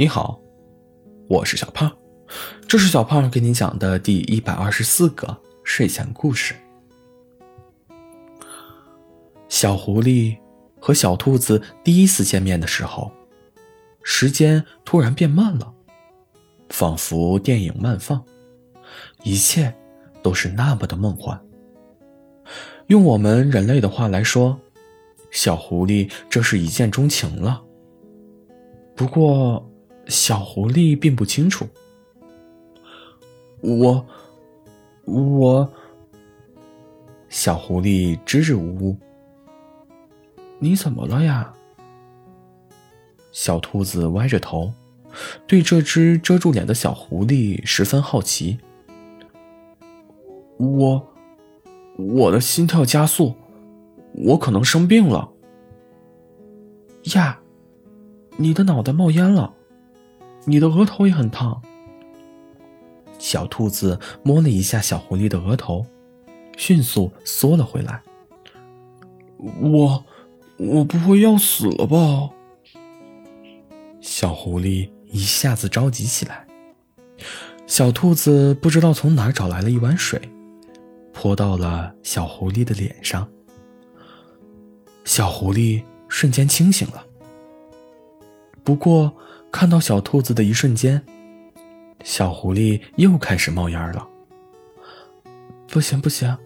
你好，我是小胖，这是小胖给你讲的第一百二十四个睡前故事。小狐狸和小兔子第一次见面的时候，时间突然变慢了，仿佛电影慢放，一切都是那么的梦幻。用我们人类的话来说，小狐狸这是一见钟情了。不过。小狐狸并不清楚。我，我。小狐狸支支吾吾。你怎么了呀？小兔子歪着头，对这只遮住脸的小狐狸十分好奇。我，我的心跳加速，我可能生病了。呀，你的脑袋冒烟了。你的额头也很烫。小兔子摸了一下小狐狸的额头，迅速缩了回来。我，我不会要死了吧？小狐狸一下子着急起来。小兔子不知道从哪儿找来了一碗水，泼到了小狐狸的脸上。小狐狸瞬间清醒了。不过。看到小兔子的一瞬间，小狐狸又开始冒烟了。不行不行，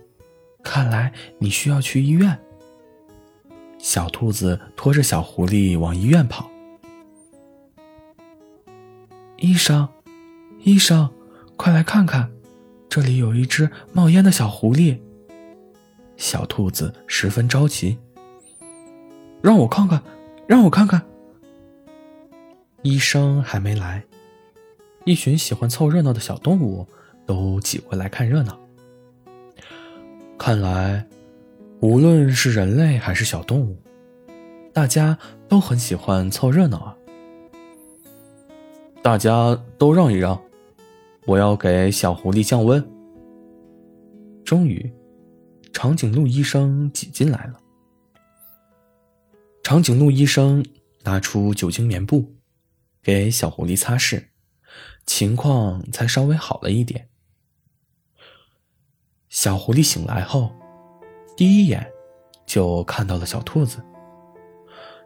看来你需要去医院。小兔子拖着小狐狸往医院跑。医生，医生，快来看看，这里有一只冒烟的小狐狸。小兔子十分着急。让我看看，让我看看。医生还没来，一群喜欢凑热闹的小动物都挤过来看热闹。看来，无论是人类还是小动物，大家都很喜欢凑热闹啊！大家都让一让，我要给小狐狸降温。终于，长颈鹿医生挤进来了。长颈鹿医生拿出酒精棉布。给小狐狸擦拭，情况才稍微好了一点。小狐狸醒来后，第一眼就看到了小兔子。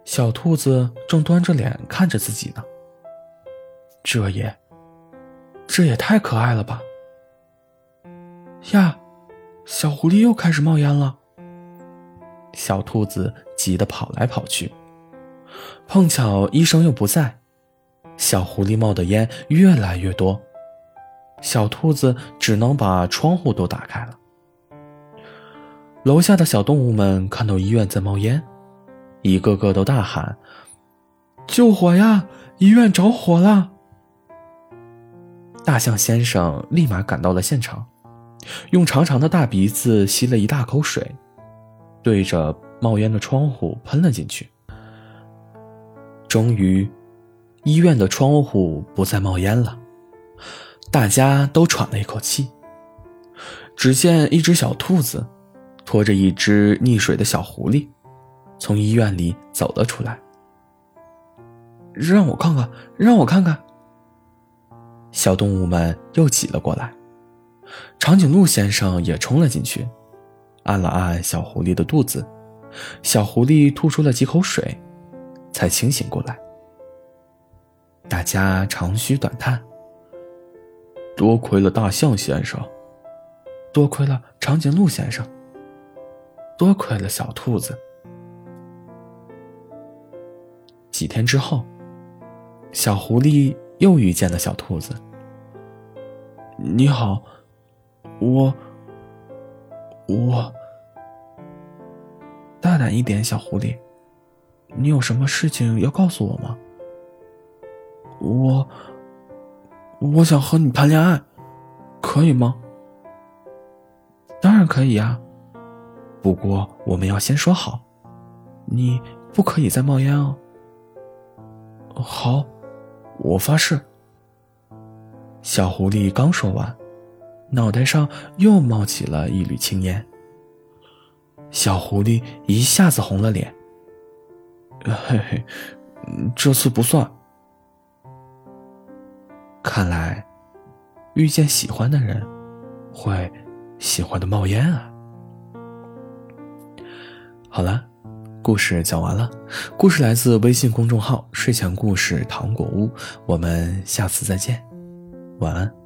小兔子正端着脸看着自己呢。这也，这也太可爱了吧！呀，小狐狸又开始冒烟了。小兔子急得跑来跑去，碰巧医生又不在。小狐狸冒的烟越来越多，小兔子只能把窗户都打开了。楼下的小动物们看到医院在冒烟，一个个都大喊：“救火呀！医院着火了！”大象先生立马赶到了现场，用长长的大鼻子吸了一大口水，对着冒烟的窗户喷了进去。终于。医院的窗户不再冒烟了，大家都喘了一口气。只见一只小兔子拖着一只溺水的小狐狸，从医院里走了出来。让我看看，让我看看。小动物们又挤了过来，长颈鹿先生也冲了进去，按了按小狐狸的肚子，小狐狸吐出了几口水，才清醒过来。大家长吁短叹。多亏了大象先生，多亏了长颈鹿先生，多亏了小兔子。几天之后，小狐狸又遇见了小兔子。你好，我，我，大胆一点，小狐狸，你有什么事情要告诉我吗？我，我想和你谈恋爱，可以吗？当然可以呀，不过我们要先说好，你不可以再冒烟哦。好，我发誓。小狐狸刚说完，脑袋上又冒起了一缕青烟。小狐狸一下子红了脸。嘿嘿，这次不算。看来，遇见喜欢的人，会喜欢的冒烟啊。好了，故事讲完了。故事来自微信公众号“睡前故事糖果屋”，我们下次再见，晚安。